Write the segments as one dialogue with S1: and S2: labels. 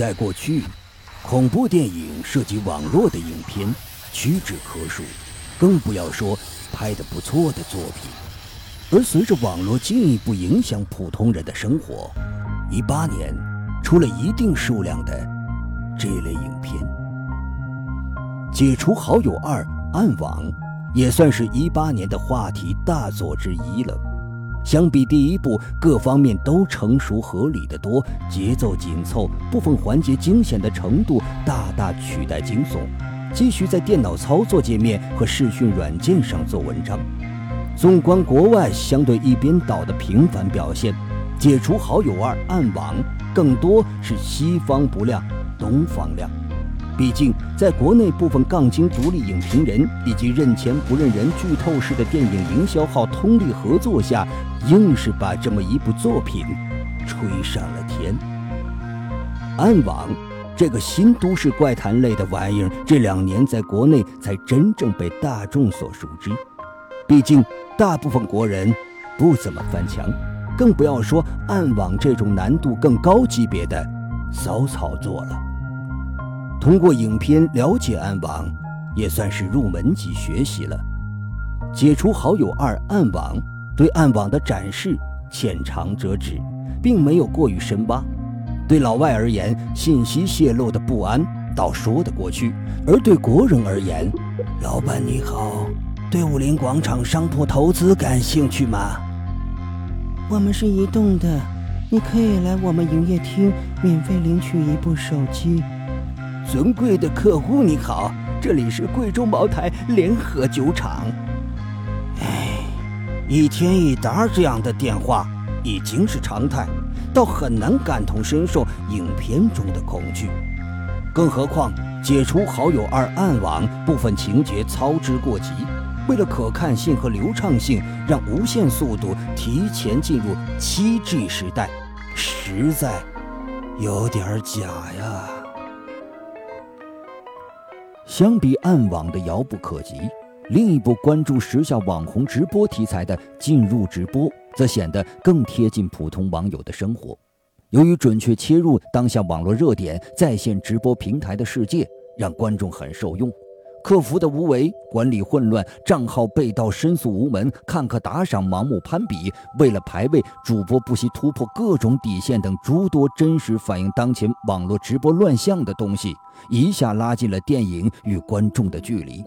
S1: 在过去，恐怖电影涉及网络的影片屈指可数，更不要说拍得不错的作品。而随着网络进一步影响普通人的生活，一八年出了一定数量的这类影片，《解除好友二暗网》也算是一八年的话题大作之一了。相比第一部，各方面都成熟合理的多，节奏紧凑，部分环节惊险的程度大大取代惊悚，继续在电脑操作界面和视讯软件上做文章。纵观国外相对一边倒的频繁表现，《解除好友二暗网》更多是西方不亮，东方亮。毕竟，在国内部分杠精独立影评人以及认钱不认人、剧透式的电影营销号通力合作下，硬是把这么一部作品吹上了天。暗网这个新都市怪谈类的玩意儿，这两年在国内才真正被大众所熟知。毕竟，大部分国人不怎么翻墙，更不要说暗网这种难度更高级别的骚操作了。通过影片了解暗网，也算是入门级学习了。解除好友二暗网对暗网的展示浅尝辄止，并没有过于深挖。对老外而言，信息泄露的不安倒说得过去；而对国人而言，老板你好，对武林广场商铺投资感兴趣吗？
S2: 我们是移动的，你可以来我们营业厅免费领取一部手机。
S1: 尊贵的客户你好，这里是贵州茅台联合酒厂。哎，一天一打这样的电话已经是常态，倒很难感同身受影片中的恐惧。更何况解除好友二暗网部分情节操之过急，为了可看性和流畅性，让无限速度提前进入七 G 时代，实在有点假呀。相比暗网的遥不可及，另一部关注时下网红直播题材的《进入直播》则显得更贴近普通网友的生活。由于准确切入当下网络热点，在线直播平台的世界让观众很受用。客服的无为、管理混乱、账号被盗、申诉无门、看客打赏、盲目攀比，为了排位，主播不惜突破各种底线等诸多真实反映当前网络直播乱象的东西，一下拉近了电影与观众的距离。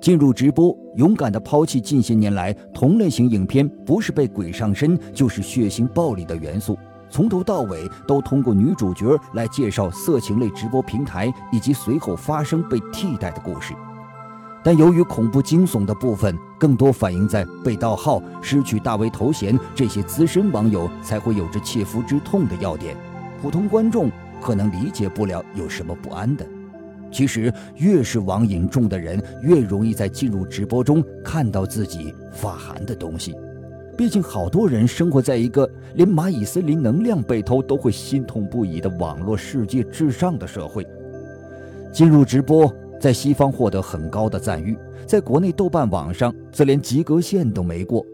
S1: 进入直播，勇敢地抛弃近些年来同类型影片不是被鬼上身，就是血腥暴力的元素。从头到尾都通过女主角来介绍色情类直播平台以及随后发生被替代的故事，但由于恐怖惊悚的部分更多反映在被盗号、失去大 V 头衔这些资深网友才会有着切肤之痛的要点，普通观众可能理解不了有什么不安的。其实越是网瘾重的人，越容易在进入直播中看到自己发寒的东西。毕竟，好多人生活在一个连蚂蚁森林能量被偷都会心痛不已的网络世界至上的社会。进入直播，在西方获得很高的赞誉，在国内豆瓣网上则连及格线都没过，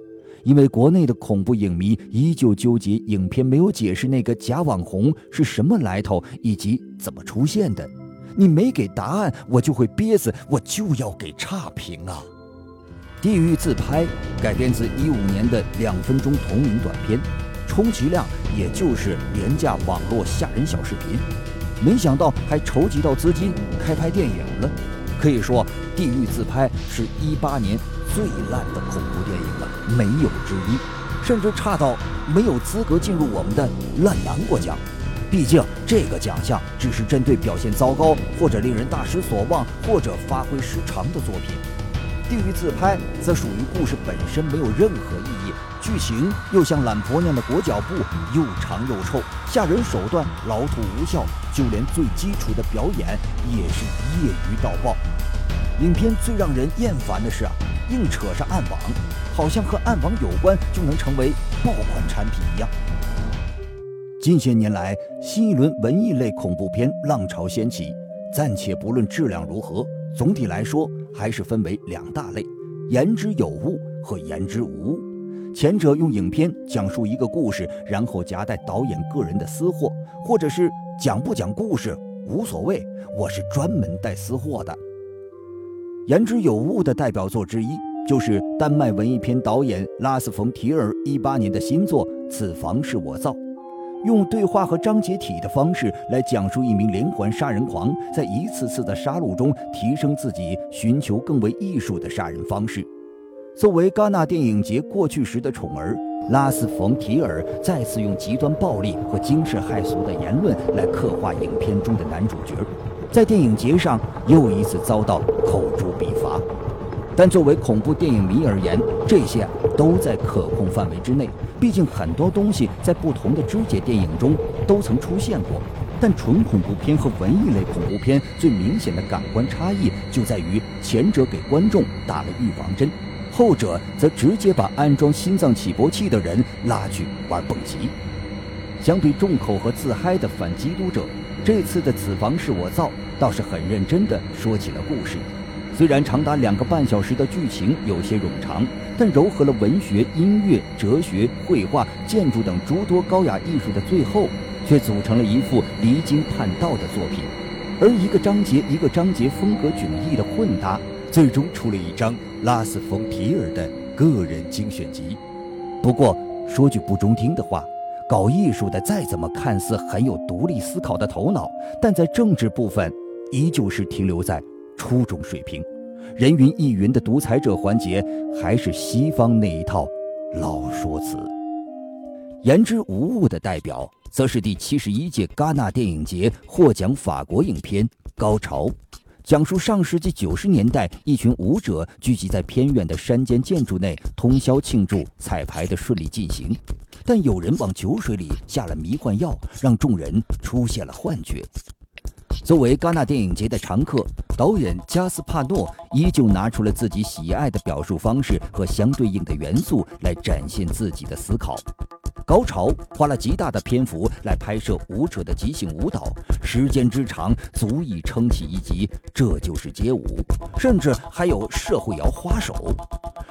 S1: 因为国内的恐怖影迷依旧纠结影片没有解释那个假网红是什么来头以及怎么出现的。你没给答案，我就会憋死，我就要给差评啊！地狱自拍改编自一五年的两分钟同名短片，充其量也就是廉价网络吓人小视频，没想到还筹集到资金开拍电影了。可以说，地狱自拍是一八年最烂的恐怖电影了，没有之一，甚至差到没有资格进入我们的烂南国奖。毕竟这个奖项只是针对表现糟糕或者令人大失所望或者发挥失常的作品。地狱自拍则属于故事本身没有任何意义，剧情又像懒婆娘的裹脚布，又长又臭，吓人手段老土无效，就连最基础的表演也是业余到爆。影片最让人厌烦的是啊，硬扯上暗网，好像和暗网有关就能成为爆款产品一样。近些年来，新一轮文艺类恐怖片浪潮掀起，暂且不论质量如何。总体来说，还是分为两大类：言之有物和言之无物。前者用影片讲述一个故事，然后夹带导演个人的私货，或者是讲不讲故事无所谓，我是专门带私货的。言之有物的代表作之一，就是丹麦文艺片导演拉斯冯提尔一八年的新作《此房是我造》。用对话和章节体的方式来讲述一名连环杀人狂在一次次的杀戮中提升自己，寻求更为艺术的杀人方式。作为戛纳电影节过去时的宠儿，拉斯冯提尔再次用极端暴力和惊世骇俗的言论来刻画影片中的男主角，在电影节上又一次遭到口诛笔伐。但作为恐怖电影迷而言，这些都在可控范围之内。毕竟很多东西在不同的肢解电影中都曾出现过。但纯恐怖片和文艺类恐怖片最明显的感官差异就在于，前者给观众打了预防针，后者则直接把安装心脏起搏器的人拉去玩蹦极。相比重口和自嗨的反基督者，这次的《此房是我造》倒是很认真地说起了故事。虽然长达两个半小时的剧情有些冗长，但糅合了文学、音乐、哲学、绘画、建筑等诸多高雅艺术的最后，却组成了一幅离经叛道的作品。而一个章节一个章节风格迥异的混搭，最终出了一张拉斯冯提尔的个人精选集。不过说句不中听的话，搞艺术的再怎么看似很有独立思考的头脑，但在政治部分，依旧是停留在。初中水平，人云亦云的独裁者环节还是西方那一套老说辞。言之无物的代表，则是第七十一届戛纳电影节获奖法国影片《高潮》，讲述上世纪九十年代一群舞者聚集在偏远的山间建筑内通宵庆祝彩排的顺利进行，但有人往酒水里下了迷幻药，让众人出现了幻觉。作为戛纳电影节的常客，导演加斯帕诺依旧拿出了自己喜爱的表述方式和相对应的元素来展现自己的思考。高潮花了极大的篇幅来拍摄舞者的即兴舞蹈，时间之长足以撑起一集。这就是街舞，甚至还有社会摇花手，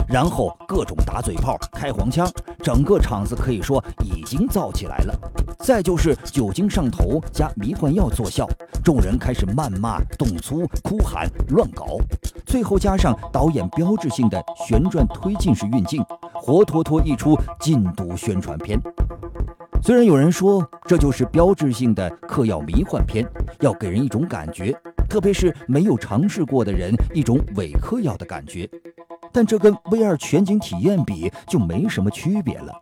S1: 然后各种打嘴炮、开黄腔，整个场子可以说已经燥起来了。再就是酒精上头加迷幻药作效，众人开始谩骂、动粗、哭喊、乱搞，最后加上导演标志性的旋转推进式运镜，活脱脱一出禁毒宣传片。虽然有人说这就是标志性的嗑药迷幻片，要给人一种感觉，特别是没有尝试过的人一种伪嗑药的感觉，但这跟 VR 全景体验比就没什么区别了。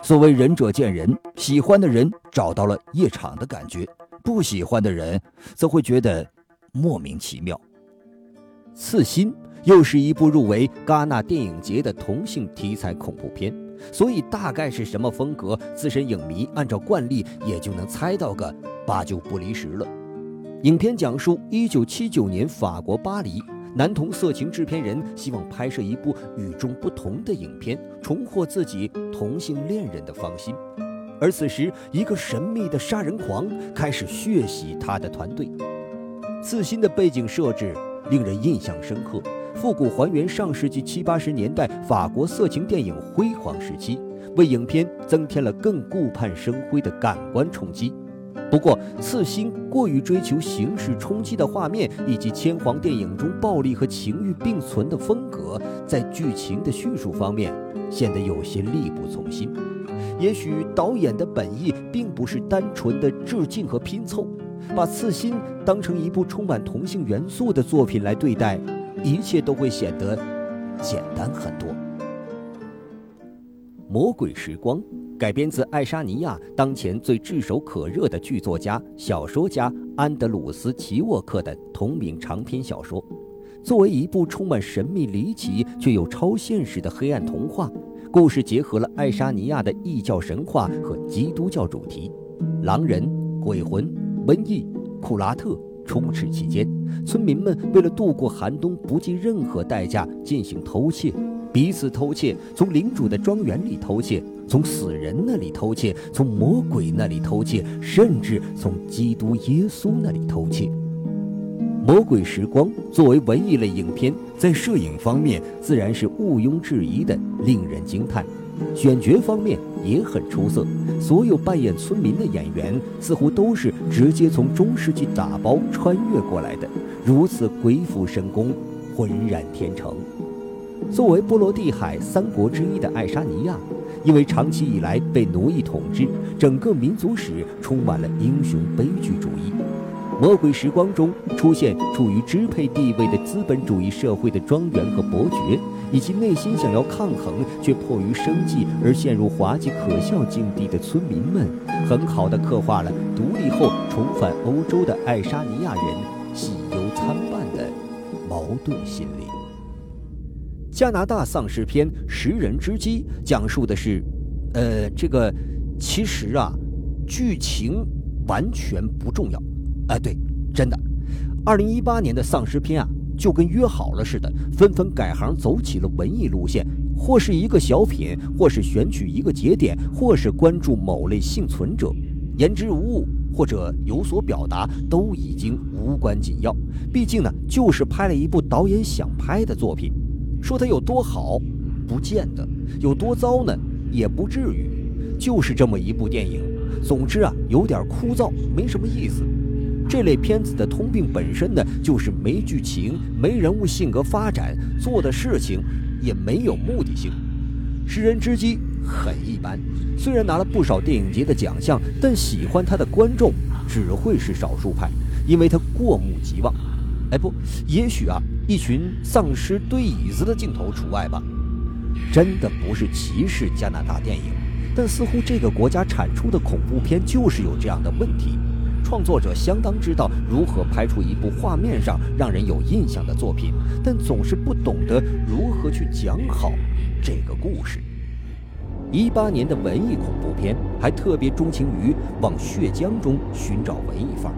S1: 所谓仁者见仁，喜欢的人找到了夜场的感觉，不喜欢的人则会觉得莫名其妙。刺心又是一部入围戛纳电影节的同性题材恐怖片。所以大概是什么风格，资深影迷按照惯例也就能猜到个八九不离十了。影片讲述1979年法国巴黎，男同色情制片人希望拍摄一部与众不同的影片，重获自己同性恋人的芳心。而此时，一个神秘的杀人狂开始血洗他的团队。刺心的背景设置令人印象深刻。复古还原上世纪七八十年代法国色情电影辉煌时期，为影片增添了更顾盼生辉的感官冲击。不过，刺心过于追求形式冲击的画面，以及千皇电影中暴力和情欲并存的风格，在剧情的叙述方面显得有些力不从心。也许导演的本意并不是单纯的致敬和拼凑，把刺心当成一部充满同性元素的作品来对待。一切都会显得简单很多。《魔鬼时光》改编自爱沙尼亚当前最炙手可热的剧作家、小说家安德鲁斯·齐沃克的同名长篇小说。作为一部充满神秘离奇却又超现实的黑暗童话，故事结合了爱沙尼亚的异教神话和基督教主题，狼人、鬼魂、瘟疫、库拉特。充斥期间，村民们为了度过寒冬，不计任何代价进行偷窃，彼此偷窃，从领主的庄园里偷窃，从死人那里偷窃，从魔鬼那里偷窃，甚至从基督耶稣那里偷窃。《魔鬼时光》作为文艺类影片，在摄影方面自然是毋庸置疑的令人惊叹。选角方面也很出色，所有扮演村民的演员似乎都是直接从中世纪打包穿越过来的，如此鬼斧神工，浑然天成。作为波罗的海三国之一的爱沙尼亚，因为长期以来被奴役统治，整个民族史充满了英雄悲剧主义。《魔鬼时光》中出现处于支配地位的资本主义社会的庄园和伯爵，以及内心想要抗衡却迫于生计而陷入滑稽可笑境地的村民们，很好的刻画了独立后重返欧洲的爱沙尼亚人喜忧参半的矛盾心理。加拿大丧尸片《食人之鸡》讲述的是，呃，这个其实啊，剧情完全不重要。哎，对，真的，二零一八年的丧尸片啊，就跟约好了似的，纷纷改行走起了文艺路线，或是一个小品，或是选取一个节点，或是关注某类幸存者，言之无物或者有所表达，都已经无关紧要。毕竟呢，就是拍了一部导演想拍的作品，说它有多好，不见得；有多糟呢，也不至于。就是这么一部电影，总之啊，有点枯燥，没什么意思。这类片子的通病本身呢，就是没剧情、没人物性格发展，做的事情也没有目的性。《食人之鸡》很一般，虽然拿了不少电影节的奖项，但喜欢它的观众只会是少数派，因为它过目即忘。哎，不，也许啊，一群丧尸堆椅子的镜头除外吧。真的不是歧视加拿大电影，但似乎这个国家产出的恐怖片就是有这样的问题。创作者相当知道如何拍出一部画面上让人有印象的作品，但总是不懂得如何去讲好这个故事。一八年的文艺恐怖片还特别钟情于往血浆中寻找文艺范儿。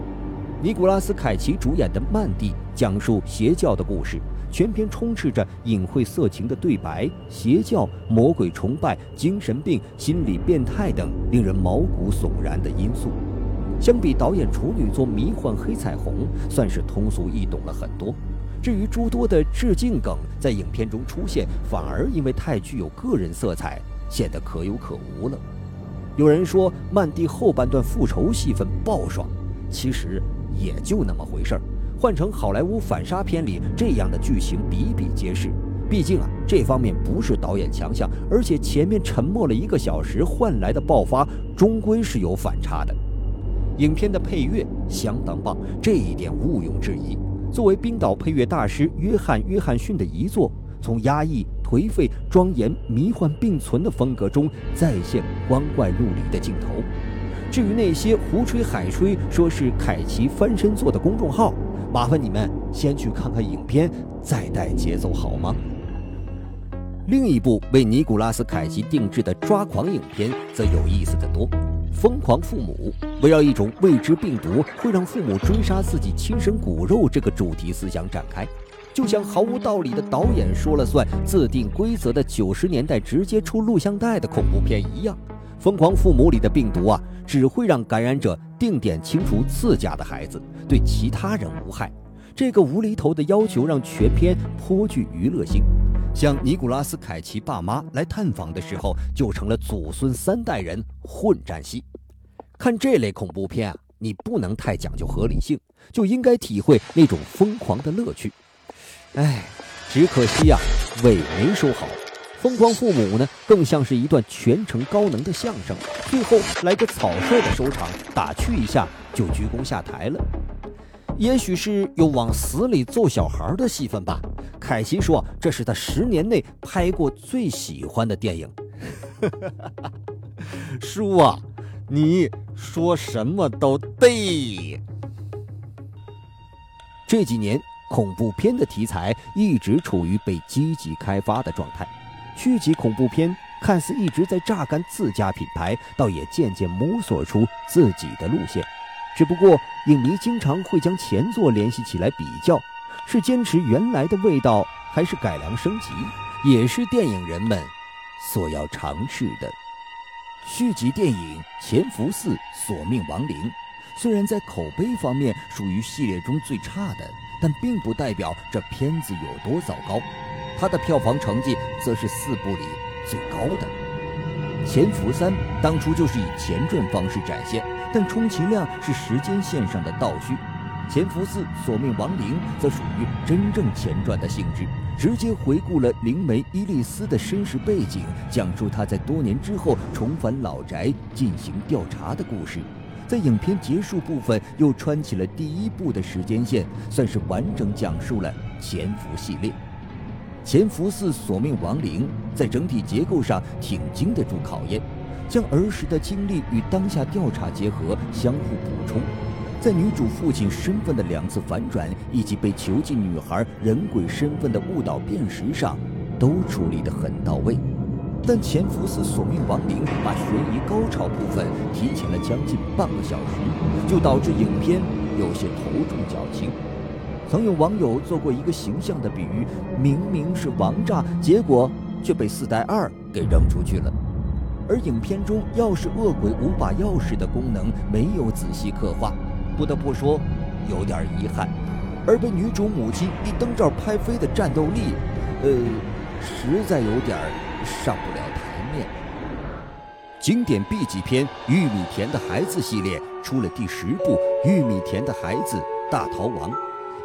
S1: 尼古拉斯·凯奇主演的《曼蒂》讲述邪教的故事，全片充斥着隐晦色情的对白、邪教、魔鬼崇拜、精神病、心理变态等令人毛骨悚然的因素。相比导演处女作《迷幻黑彩虹》，算是通俗易懂了很多。至于诸多的致敬梗在影片中出现，反而因为太具有个人色彩，显得可有可无了。有人说《曼蒂》后半段复仇戏份爆爽，其实也就那么回事儿。换成好莱坞反杀片里，这样的剧情比比皆是。毕竟啊，这方面不是导演强项，而且前面沉默了一个小时换来的爆发，终归是有反差的。影片的配乐相当棒，这一点毋庸置疑。作为冰岛配乐大师约翰·约翰逊的遗作，从压抑、颓废、庄严、迷幻并存的风格中再现光怪陆离的镜头。至于那些胡吹海吹说是凯奇翻身做的公众号，麻烦你们先去看看影片，再带节奏好吗？另一部为尼古拉斯·凯奇定制的抓狂影片则有意思得多。疯狂父母围绕一种未知病毒会让父母追杀自己亲生骨肉这个主题思想展开，就像毫无道理的导演说了算、自定规则的九十年代直接出录像带的恐怖片一样。疯狂父母里的病毒啊，只会让感染者定点清除自家的孩子，对其他人无害。这个无厘头的要求让全片颇具娱乐性。像尼古拉斯·凯奇爸妈来探访的时候，就成了祖孙三代人混战戏。看这类恐怖片啊，你不能太讲究合理性，就应该体会那种疯狂的乐趣。哎，只可惜呀，尾没收好。疯狂父母呢，更像是一段全程高能的相声，最后来个草率的收场，打趣一下就鞠躬下台了。也许是有往死里揍小孩的戏份吧。凯奇说：“这是他十年内拍过最喜欢的电影。”叔啊，你说什么都对。这几年恐怖片的题材一直处于被积极开发的状态，续集恐怖片看似一直在榨干自家品牌，倒也渐渐摸索出自己的路线。只不过，影迷经常会将前作联系起来比较，是坚持原来的味道，还是改良升级，也是电影人们所要尝试的。续集电影《潜伏四：索命亡灵》，虽然在口碑方面属于系列中最差的，但并不代表这片子有多糟糕。它的票房成绩则是四部里最高的。潜伏三》当初就是以前传方式展现，但充其量是时间线上的倒叙。《潜伏四：索命亡灵》则属于真正前传的性质，直接回顾了灵媒伊利斯的身世背景，讲述他在多年之后重返老宅进行调查的故事。在影片结束部分，又穿起了第一部的时间线，算是完整讲述了潜伏系列。《潜伏四：索命亡灵》在整体结构上挺经得住考验，将儿时的经历与当下调查结合，相互补充。在女主父亲身份的两次反转，以及被囚禁女孩人鬼身份的误导辨识上，都处理得很到位。但《潜伏四：索命亡灵》把悬疑高潮部分提前了将近半个小时，就导致影片有些头重脚轻。曾有网友做过一个形象的比喻：明明是王炸，结果却被四代二给扔出去了。而影片中钥匙恶鬼五把钥匙的功能没有仔细刻画。不得不说，有点遗憾，而被女主母亲一灯罩拍飞的战斗力，呃，实在有点上不了台面。经典 B 级片《玉米田的孩子》系列出了第十部《玉米田的孩子大逃亡》，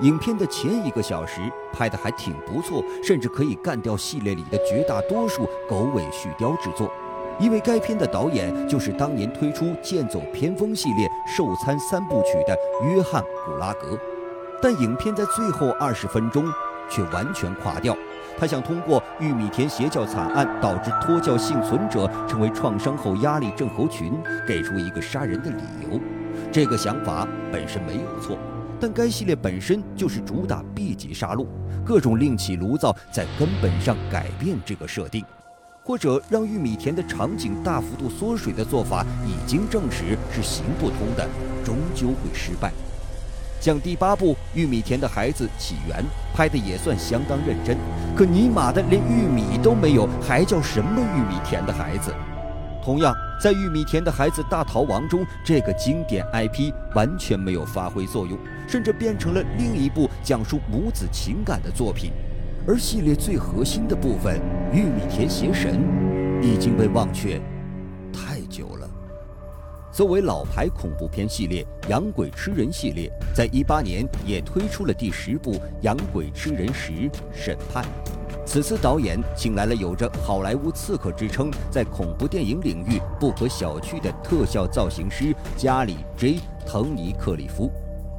S1: 影片的前一个小时拍的还挺不错，甚至可以干掉系列里的绝大多数狗尾续貂之作。因为该片的导演就是当年推出《剑走偏锋》系列受餐三部曲的约翰·古拉格，但影片在最后二十分钟却完全垮掉。他想通过玉米田邪教惨案导致脱教幸存者成为创伤后压力症候群，给出一个杀人的理由。这个想法本身没有错，但该系列本身就是主打 B 级杀戮，各种另起炉灶，在根本上改变这个设定。或者让玉米田的场景大幅度缩水的做法，已经证实是行不通的，终究会失败。像第八部《玉米田的孩子起源》拍的也算相当认真，可尼玛的连玉米都没有，还叫什么玉米田的孩子？同样，在《玉米田的孩子大逃亡》中，这个经典 IP 完全没有发挥作用，甚至变成了另一部讲述母子情感的作品。而系列最核心的部分——玉米田邪神，已经被忘却太久了。作为老牌恐怖片系列，《养鬼吃人》系列在一八年也推出了第十部《养鬼吃人十：审判》。此次导演请来了有着“好莱坞刺客”之称，在恐怖电影领域不可小觑的特效造型师加里 ·J· 滕尼克里夫。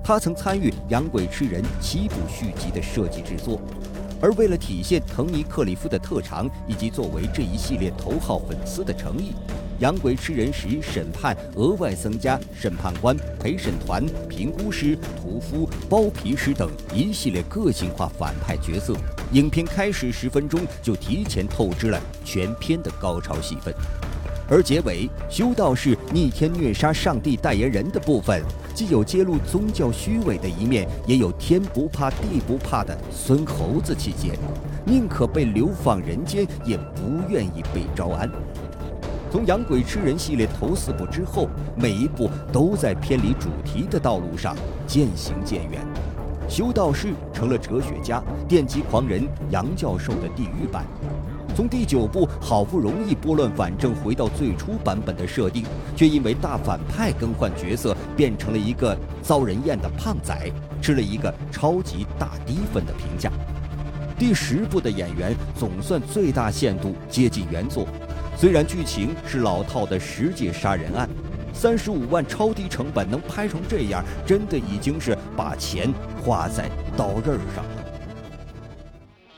S1: 他曾参与《养鬼吃人》七部续集的设计制作。而为了体现滕尼克里夫的特长，以及作为这一系列头号粉丝的诚意，《养鬼吃人时》审判额外增加审判官、陪审团、评估师、屠夫、包皮师等一系列个性化反派角色。影片开始十分钟就提前透支了全片的高潮戏份。而结尾修道士逆天虐杀上帝代言人的部分，既有揭露宗教虚伪的一面，也有天不怕地不怕的孙猴子气节，宁可被流放人间，也不愿意被招安。从养鬼吃人系列头四部之后，每一部都在偏离主题的道路上渐行渐远。修道士成了哲学家，电击狂人杨教授的地狱版。从第九部好不容易拨乱反正回到最初版本的设定，却因为大反派更换角色，变成了一个遭人厌的胖仔，吃了一个超级大低分的评价。第十部的演员总算最大限度接近原作，虽然剧情是老套的十界杀人案，三十五万超低成本能拍成这样，真的已经是把钱花在刀刃上了。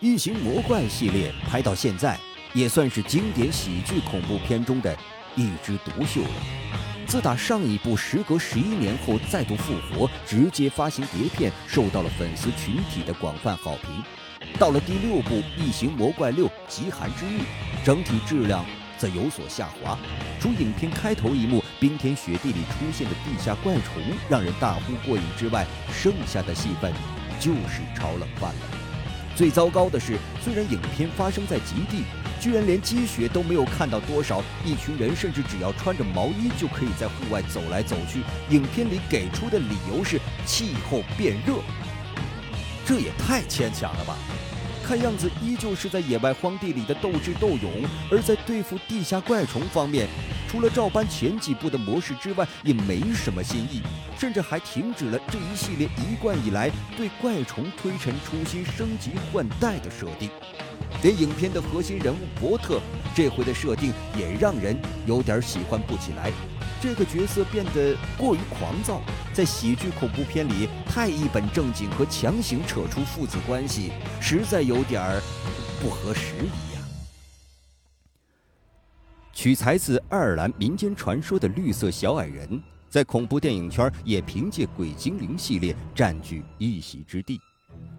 S1: 异形魔怪系列拍到现在，也算是经典喜剧恐怖片中的一枝独秀了。自打上一部时隔十一年后再度复活，直接发行碟片，受到了粉丝群体的广泛好评。到了第六部《异形魔怪六：极寒之域》，整体质量则有所下滑。除影片开头一幕冰天雪地里出现的地下怪虫让人大呼过瘾之外，剩下的戏份就是炒冷饭了。最糟糕的是，虽然影片发生在极地，居然连积雪都没有看到多少，一群人甚至只要穿着毛衣就可以在户外走来走去。影片里给出的理由是气候变热，这也太牵强了吧！看样子依旧是在野外荒地里的斗智斗勇，而在对付地下怪虫方面，除了照搬前几部的模式之外，也没什么新意，甚至还停止了这一系列一贯以来对怪虫推陈出新、升级换代的设定。连影片的核心人物伯特，这回的设定也让人有点喜欢不起来。这个角色变得过于狂躁，在喜剧恐怖片里太一本正经和强行扯出父子关系，实在有点儿不合时宜。取材自爱尔兰民间传说的绿色小矮人，在恐怖电影圈也凭借《鬼精灵》系列占据一席之地。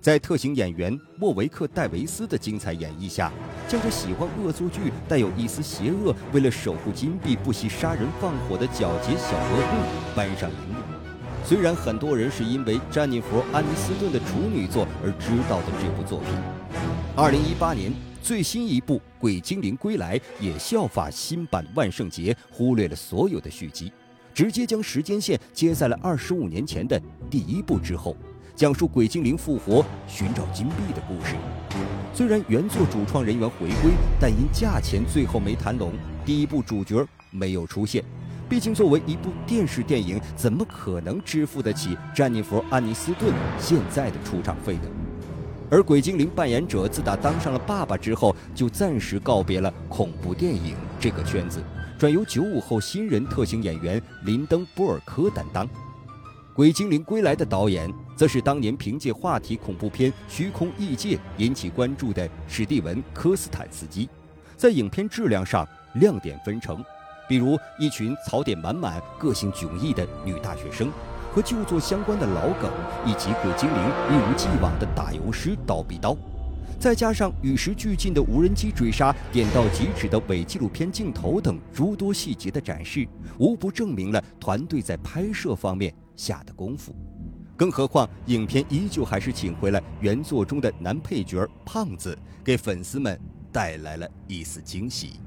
S1: 在特型演员莫维克·戴维斯的精彩演绎下，将这喜欢恶作剧、带有一丝邪恶、为了守护金币不惜杀人放火的皎洁小恶棍搬上荧幕。虽然很多人是因为詹妮弗·安妮斯顿的处女作而知道的这部作品，二零一八年最新一部《鬼精灵归来》也效法新版《万圣节》，忽略了所有的续集，直接将时间线接在了二十五年前的第一部之后。讲述鬼精灵复活、寻找金币的故事。虽然原作主创人员回归，但因价钱最后没谈拢，第一部主角没有出现。毕竟作为一部电视电影，怎么可能支付得起詹妮弗·安妮斯顿现在的出场费呢？而鬼精灵扮演者自打当上了爸爸之后，就暂时告别了恐怖电影这个圈子，转由九五后新人特型演员林登·波尔科担当。《鬼精灵归来》的导演，则是当年凭借话题恐怖片《虚空异界》引起关注的史蒂文·科斯坦斯基。在影片质量上亮点纷呈，比如一群槽点满满、个性迥异的女大学生，和旧作相关的老梗，以及鬼精灵一如既往的打油诗刀比刀。再加上与时俱进的无人机追杀、点到即止的伪纪录片镜头等诸多细节的展示，无不证明了团队在拍摄方面下的功夫。更何况，影片依旧还是请回了原作中的男配角胖子，给粉丝们带来了一丝惊喜。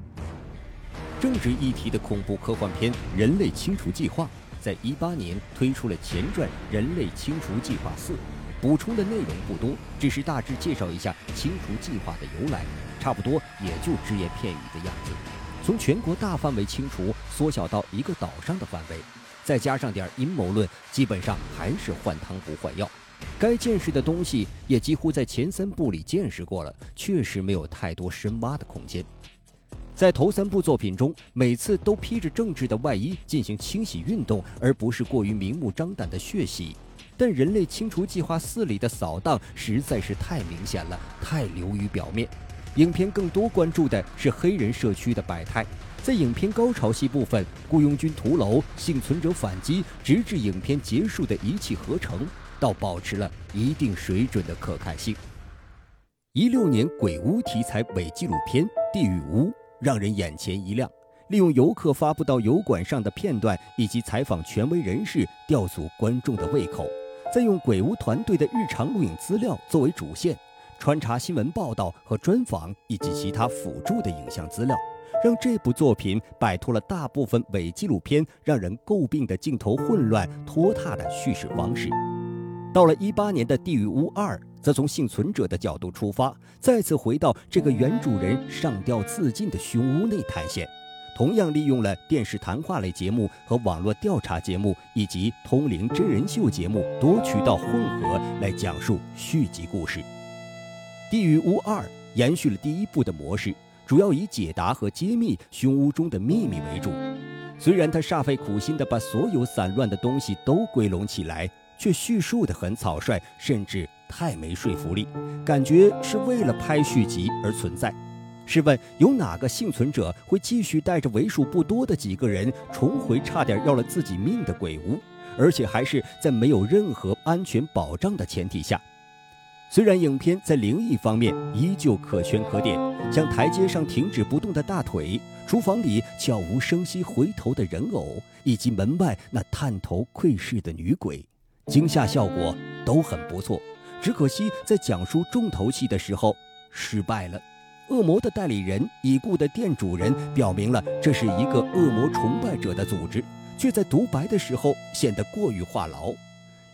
S1: 正值一提的恐怖科幻片《人类清除计划》在一八年推出了前传《人类清除计划四》。补充的内容不多，只是大致介绍一下清除计划的由来，差不多也就只言片语的样子。从全国大范围清除缩小到一个岛上的范围，再加上点阴谋论，基本上还是换汤不换药。该见识的东西也几乎在前三部里见识过了，确实没有太多深挖的空间。在头三部作品中，每次都披着政治的外衣进行清洗运动，而不是过于明目张胆的血洗。但人类清除计划四里的扫荡实在是太明显了，太流于表面。影片更多关注的是黑人社区的百态，在影片高潮戏部分，雇佣军屠楼、幸存者反击，直至影片结束的一气呵成，倒保持了一定水准的可看性。一六年鬼屋题材伪纪录片《地狱屋》让人眼前一亮。利用游客发布到油管上的片段，以及采访权威人士，吊足观众的胃口。再用鬼屋团队的日常录影资料作为主线，穿插新闻报道和专访，以及其他辅助的影像资料，让这部作品摆脱了大部分伪纪录片让人诟病的镜头混乱拖沓的叙事方式。到了一八年的《地狱屋二》，则从幸存者的角度出发，再次回到这个原主人上吊自尽的凶屋内探险。同样利用了电视谈话类节目和网络调查节目，以及通灵真人秀节目多渠道混合来讲述续集故事。《地狱屋二》延续了第一部的模式，主要以解答和揭秘凶屋中的秘密为主。虽然他煞费苦心的把所有散乱的东西都归拢起来，却叙述的很草率，甚至太没说服力，感觉是为了拍续集而存在。试问，有哪个幸存者会继续带着为数不多的几个人重回差点要了自己命的鬼屋，而且还是在没有任何安全保障的前提下？虽然影片在灵异方面依旧可圈可点，像台阶上停止不动的大腿、厨房里悄无声息回头的人偶，以及门外那探头窥视的女鬼，惊吓效果都很不错。只可惜在讲述重头戏的时候失败了。恶魔的代理人已故的店主人表明了这是一个恶魔崇拜者的组织，却在独白的时候显得过于话痨。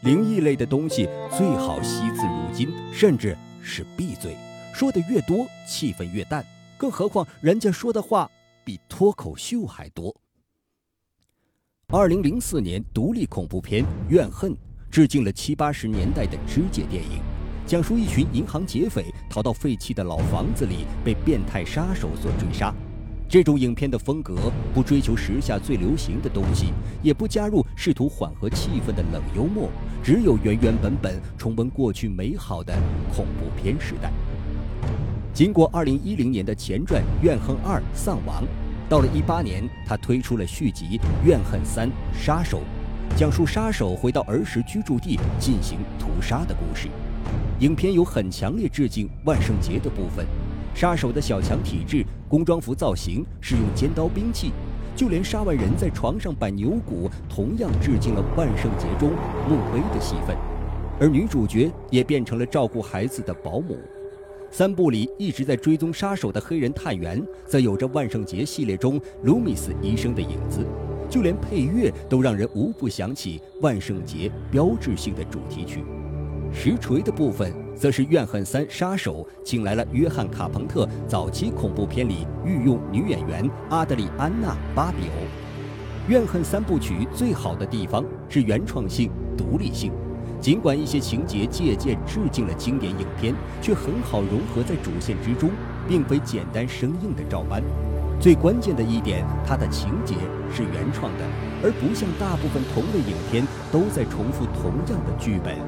S1: 灵异类的东西最好惜字如金，甚至是闭嘴，说的越多，气氛越淡。更何况人家说的话比脱口秀还多。二零零四年独立恐怖片《怨恨》致敬了七八十年代的肢解电影，讲述一群银行劫匪逃到废弃的老房子里，被变态杀手所追杀。这种影片的风格不追求时下最流行的东西，也不加入试图缓和气氛的冷幽默，只有原原本本重温过去美好的恐怖片时代。经过二零一零年的前传《怨恨二：丧亡》。到了一八年，他推出了续集《怨恨三：杀手》，讲述杀手回到儿时居住地进行屠杀的故事。影片有很强烈致敬万圣节的部分，杀手的小强体质、工装服造型、使用尖刀兵器，就连杀完人在床上摆牛骨，同样致敬了万圣节中墓碑的戏份。而女主角也变成了照顾孩子的保姆。三部里一直在追踪杀手的黑人探员，则有着万圣节系列中卢米斯医生的影子，就连配乐都让人无不想起万圣节标志性的主题曲。实锤的部分，则是《怨恨三：杀手》请来了约翰·卡彭特早期恐怖片里御用女演员阿德里安娜·巴比欧。《怨恨三部曲》最好的地方是原创性、独立性。尽管一些情节借鉴致敬了经典影片，却很好融合在主线之中，并非简单生硬的照搬。最关键的一点，它的情节是原创的，而不像大部分同类影片都在重复同样的剧本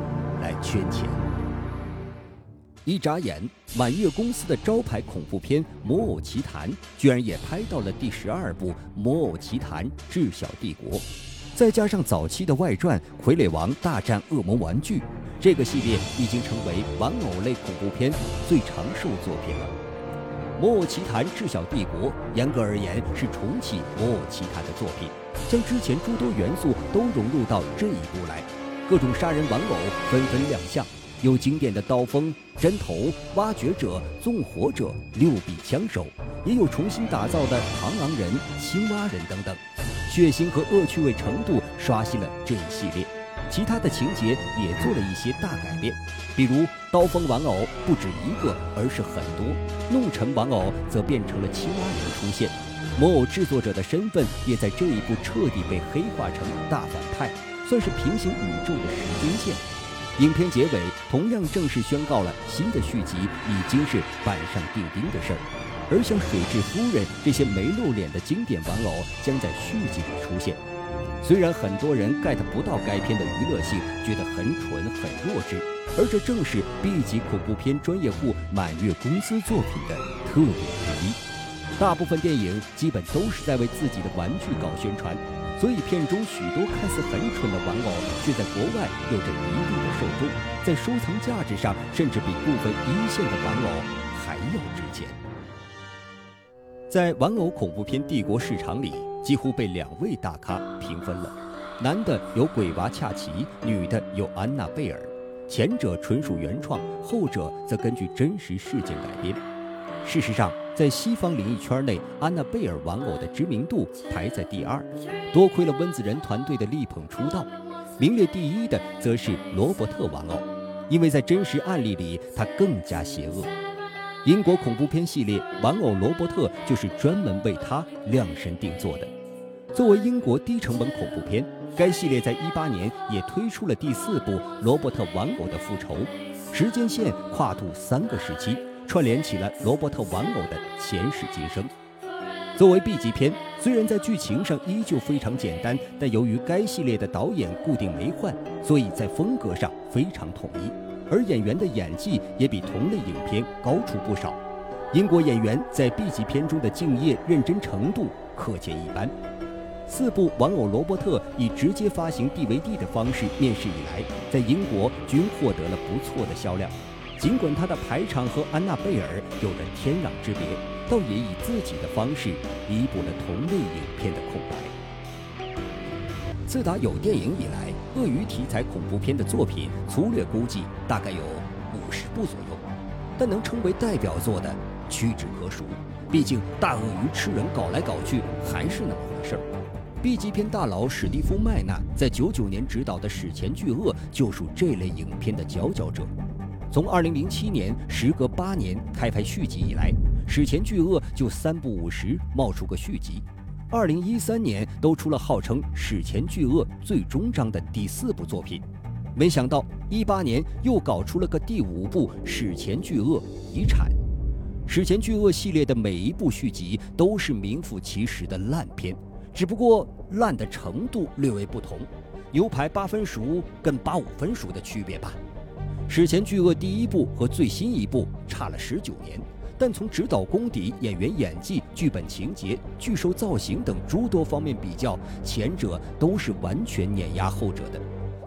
S1: 来圈钱。一眨眼，满月公司的招牌恐怖片《魔偶奇谭》居然也拍到了第十二部《魔偶奇谭：智小帝国》。再加上早期的外传《傀儡王大战恶魔玩具》，这个系列已经成为玩偶类恐怖片最长寿作品了。《魔偶奇谭：智小帝国》严格而言是重启《魔偶奇谭》的作品，将之前诸多元素都融入到这一步来。各种杀人玩偶纷纷亮相，有经典的刀锋、针头、挖掘者、纵火者、六臂枪手，也有重新打造的螳螂人、青蛙人等等。血腥和恶趣味程度刷新了这一系列，其他的情节也做了一些大改变，比如刀锋玩偶不止一个，而是很多；弄臣玩偶则变成了青蛙人出现，魔偶制作者的身份也在这一部彻底被黑化成大反派，算是平行宇宙的时间线。影片结尾同样正式宣告了新的续集已经是板上钉钉的事儿。而像水蛭夫人这些没露脸的经典玩偶将在续集里出现。虽然很多人 get 不到该片的娱乐性，觉得很蠢很弱智，而这正是 B 级恐怖片专业户满月公司作品的特点之一。大部分电影基本都是在为自己的玩具搞宣传，所以片中许多看似很蠢的玩偶，却在国外有着一定的受众，在收藏价值上甚至比部分一线的玩偶还要值钱。在玩偶恐怖片帝国市场里，几乎被两位大咖平分了。男的有鬼娃恰奇，女的有安娜贝尔。前者纯属原创，后者则根据真实事件改编。事实上，在西方灵异圈内，安娜贝尔玩偶的知名度排在第二，多亏了温子仁团队的力捧出道。名列第一的则是罗伯特玩偶，因为在真实案例里，他更加邪恶。英国恐怖片系列玩偶罗伯特就是专门为他量身定做的。作为英国低成本恐怖片，该系列在一八年也推出了第四部罗伯特玩偶的复仇，时间线跨度三个时期，串联起了罗伯特玩偶的前世今生。作为 B 级片，虽然在剧情上依旧非常简单，但由于该系列的导演固定没换，所以在风格上非常统一。而演员的演技也比同类影片高出不少。英国演员在 B 级片中的敬业认真程度可见一斑。四部玩偶罗伯特以直接发行 DVD 的方式面世以来，在英国均获得了不错的销量。尽管他的排场和安娜贝尔有着天壤之别，倒也以自己的方式弥补了同类影片的空白。自打有电影以来。鳄鱼题材恐怖片的作品，粗略估计大概有五十部左右，但能称为代表作的屈指可数。毕竟大鳄鱼吃人搞来搞去还是那么回事儿。B 级片大佬史蒂夫·麦纳在九九年执导的《史前巨鳄》就属这类影片的佼佼者。从2007年时隔八年开拍续集以来，史前巨鳄就三不五时冒出个续集。2013年都出了号称史前巨鳄最终章的第四部作品，没想到18年又搞出了个第五部史前巨鳄遗产。史前巨鳄系列的每一部续集都是名副其实的烂片，只不过烂的程度略微不同，牛排八分熟跟八五分熟的区别吧。史前巨鳄第一部和最新一部差了十九年，但从指导功底、演员演技、剧本情节、巨兽造型等诸多方面比较，前者都是完全碾压后者的。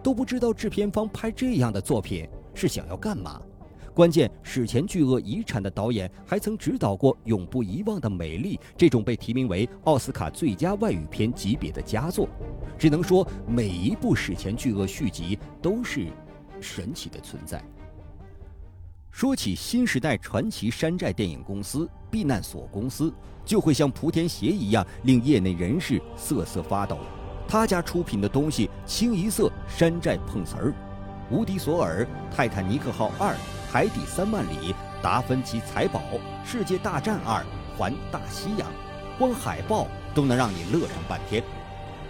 S1: 都不知道制片方拍这样的作品是想要干嘛。关键，史前巨鳄遗产的导演还曾指导过《永不遗忘的美丽》这种被提名为奥斯卡最佳外语片级别的佳作。只能说，每一部史前巨鳄续集都是神奇的存在。说起新时代传奇山寨电影公司避难所公司，就会像莆田鞋一样令业内人士瑟瑟发抖。他家出品的东西清一色山寨碰瓷儿，《无敌索尔》《泰坦尼克号二》。海底三万里、达芬奇财宝、世界大战二、环大西洋，光海报都能让你乐上半天。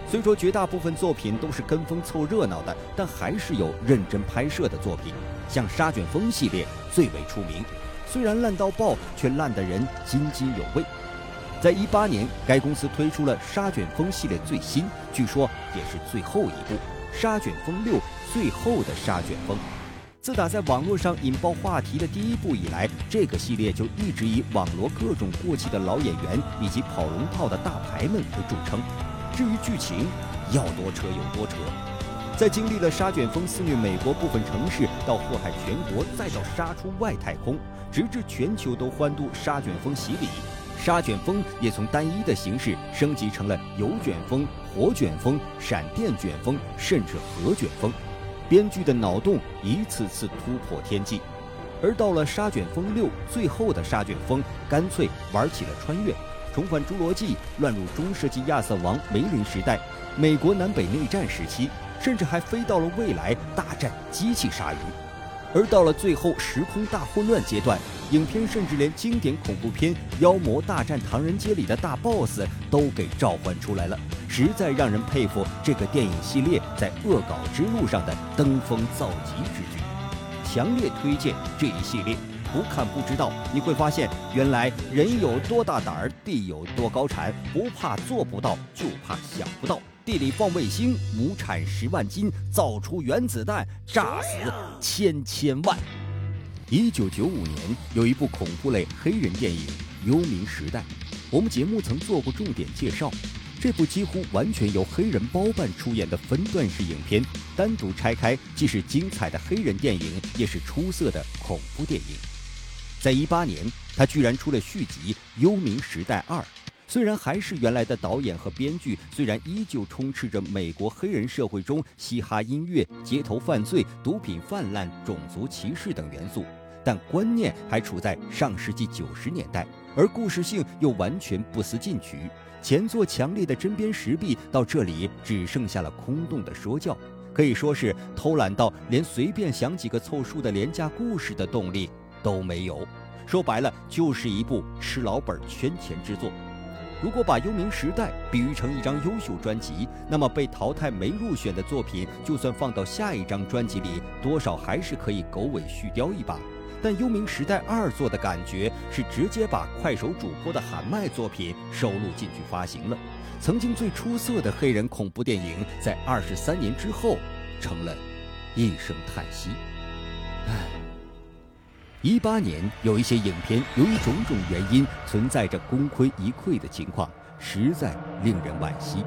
S1: 虽说绝大部分作品都是跟风凑热闹的，但还是有认真拍摄的作品，像沙卷风系列最为出名。虽然烂到爆，却烂得人津津有味。在一八年，该公司推出了沙卷风系列最新，据说也是最后一部《沙卷风六：最后的沙卷风》。自打在网络上引爆话题的第一部以来，这个系列就一直以网罗各种过气的老演员以及跑龙套的大牌们为著称。至于剧情，要多扯有多扯。在经历了沙卷风肆虐美国部分城市，到祸害全国，再到杀出外太空，直至全球都欢度沙卷风洗礼，沙卷风也从单一的形式升级成了油卷风、火卷风、闪电卷风，甚至核卷风。编剧的脑洞一次次突破天际，而到了《沙卷风六》最后的沙卷风，干脆玩起了穿越，重返侏罗纪，乱入中世纪亚瑟王梅林时代，美国南北内战时期，甚至还飞到了未来大战机器鲨鱼。而到了最后时空大混乱阶段，影片甚至连经典恐怖片《妖魔大战唐人街》里的大 BOSS 都给召唤出来了。实在让人佩服这个电影系列在恶搞之路上的登峰造极之举，强烈推荐这一系列。不看不知道，你会发现原来人有多大胆儿，地有多高产，不怕做不到，就怕想不到。地里放卫星，亩产十万斤，造出原子弹，炸死千千万。一九九五年有一部恐怖类黑人电影《幽冥时代》，我们节目曾做过重点介绍。这部几乎完全由黑人包办出演的分段式影片，单独拆开既是精彩的黑人电影，也是出色的恐怖电影。在一八年，他居然出了续集《幽冥时代二》，虽然还是原来的导演和编剧，虽然依旧充斥着美国黑人社会中嘻哈音乐、街头犯罪、毒品泛滥、种族歧视等元素，但观念还处在上世纪九十年代，而故事性又完全不思进取。前作强烈的针砭时弊，到这里只剩下了空洞的说教，可以说是偷懒到连随便想几个凑数的廉价故事的动力都没有。说白了，就是一部吃老本圈钱之作。如果把《幽冥时代》比喻成一张优秀专辑，那么被淘汰没入选的作品，就算放到下一张专辑里，多少还是可以狗尾续貂一把。但《幽冥时代二》做的感觉是直接把快手主播的喊麦作品收录进去发行了。曾经最出色的黑人恐怖电影，在二十三年之后，成了一声叹息。唉，一八年有一些影片由于种种原因存在着功亏一篑的情况，实在令人惋惜。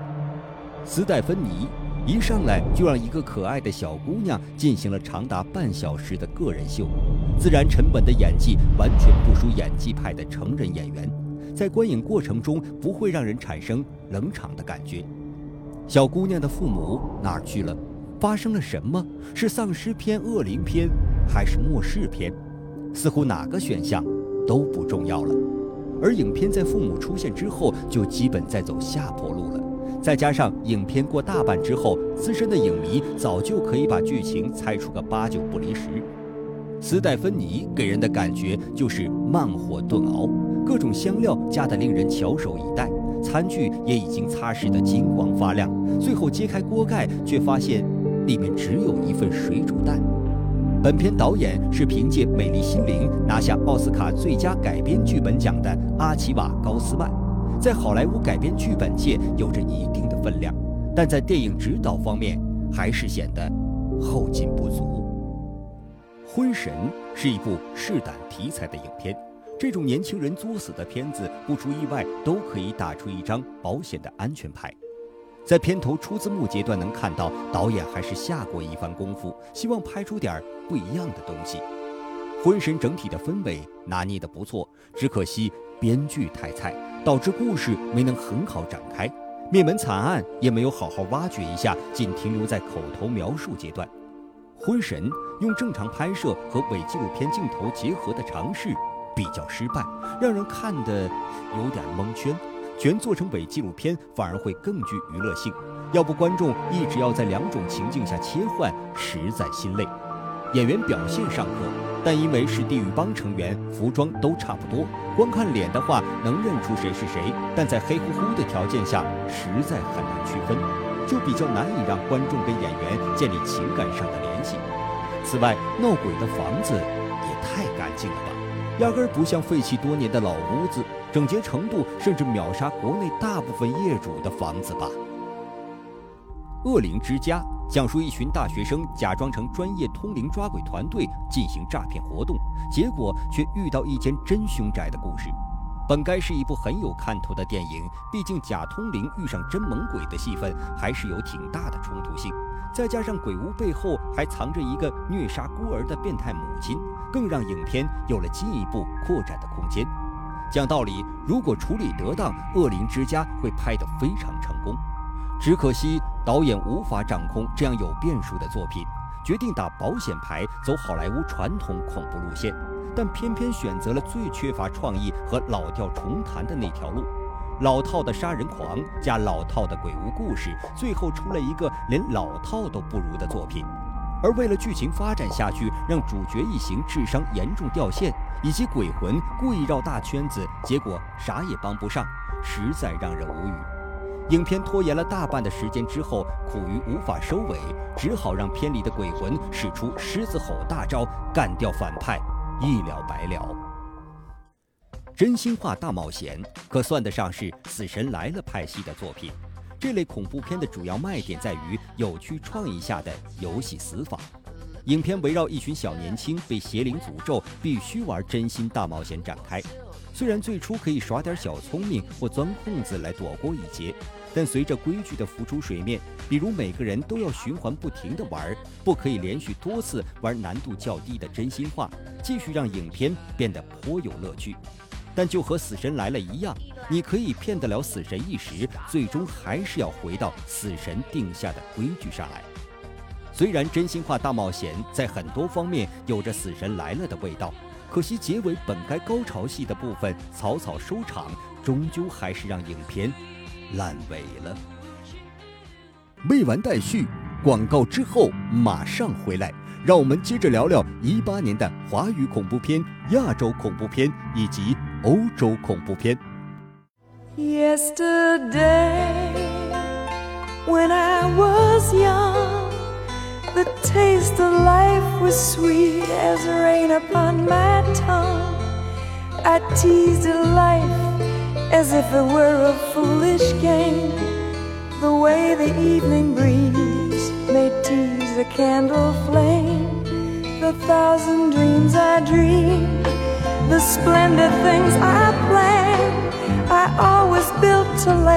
S1: 斯黛芬妮。一上来就让一个可爱的小姑娘进行了长达半小时的个人秀，自然沉稳的演技完全不输演技派的成人演员，在观影过程中不会让人产生冷场的感觉。小姑娘的父母哪儿去了？发生了什么？是丧尸片、恶灵片，还是末世片？似乎哪个选项都不重要了。而影片在父母出现之后，就基本在走下坡路。再加上影片过大半之后，资深的影迷早就可以把剧情猜出个八九不离十。斯黛芬妮给人的感觉就是慢火炖熬，各种香料加得令人翘首以待，餐具也已经擦拭得金光发亮。最后揭开锅盖，却发现里面只有一份水煮蛋。本片导演是凭借《美丽心灵》拿下奥斯卡最佳改编剧本奖的阿奇瓦·高斯曼，在好莱坞改编剧本界有着一定的分量，但在电影指导方面还是显得后劲不足。《婚神》是一部试胆题材的影片，这种年轻人作死的片子，不出意外都可以打出一张保险的安全牌。在片头出字幕阶段能看到，导演还是下过一番功夫，希望拍出点不一样的东西。《婚神》整体的氛围拿捏得不错，只可惜编剧太菜，导致故事没能很好展开，灭门惨案也没有好好挖掘一下，仅停留在口头描述阶段。婚神用正常拍摄和伪纪录片镜头结合的尝试比较失败，让人看得有点蒙圈。全做成伪纪录片反而会更具娱乐性，要不观众一直要在两种情境下切换，实在心累。演员表现尚可，但因为是地狱帮成员，服装都差不多，光看脸的话能认出谁是谁，但在黑乎乎的条件下，实在很难区分。就比较难以让观众跟演员建立情感上的联系。此外，闹鬼的房子也太干净了吧，压根儿不像废弃多年的老屋子，整洁程度甚至秒杀国内大部分业主的房子吧。恶灵之家讲述一群大学生假装成专业通灵抓鬼团队进行诈骗活动，结果却遇到一间真凶宅的故事。本该是一部很有看头的电影，毕竟假通灵遇上真猛鬼的戏份还是有挺大的冲突性，再加上鬼屋背后还藏着一个虐杀孤儿的变态母亲，更让影片有了进一步扩展的空间。讲道理，如果处理得当，《恶灵之家》会拍得非常成。只可惜导演无法掌控这样有变数的作品，决定打保险牌，走好莱坞传统恐怖路线。但偏偏选择了最缺乏创意和老调重弹的那条路，老套的杀人狂加老套的鬼屋故事，最后出了一个连老套都不如的作品。而为了剧情发展下去，让主角一行智商严重掉线，以及鬼魂故意绕大圈子，结果啥也帮不上，实在让人无语。影片拖延了大半的时间之后，苦于无法收尾，只好让片里的鬼魂使出狮子吼大招，干掉反派。一了百了。真心话大冒险可算得上是《死神来了》派系的作品。这类恐怖片的主要卖点在于有趣创意下的游戏死法。影片围绕一群小年轻被邪灵诅咒，必须玩真心大冒险展开。虽然最初可以耍点小聪明或钻空子来躲过一劫。但随着规矩的浮出水面，比如每个人都要循环不停地玩，不可以连续多次玩难度较低的真心话，继续让影片变得颇有乐趣。但就和死神来了一样，你可以骗得了死神一时，最终还是要回到死神定下的规矩上来。虽然真心话大冒险在很多方面有着死神来了的味道，可惜结尾本该高潮戏的部分草草收场，终究还是让影片。烂尾了。未完待续广告之后马上回来让我们接着聊聊一八年的华语恐怖片亚洲恐怖片以及欧洲恐怖片。
S3: Yesterday when i was young the taste of life was sweet
S1: as rain upon my tongue. I tease the life if it were a foolish game. The way the evening breeze may tease a candle flame. The thousand dreams I dream, the splendid things I plan, I always built to last.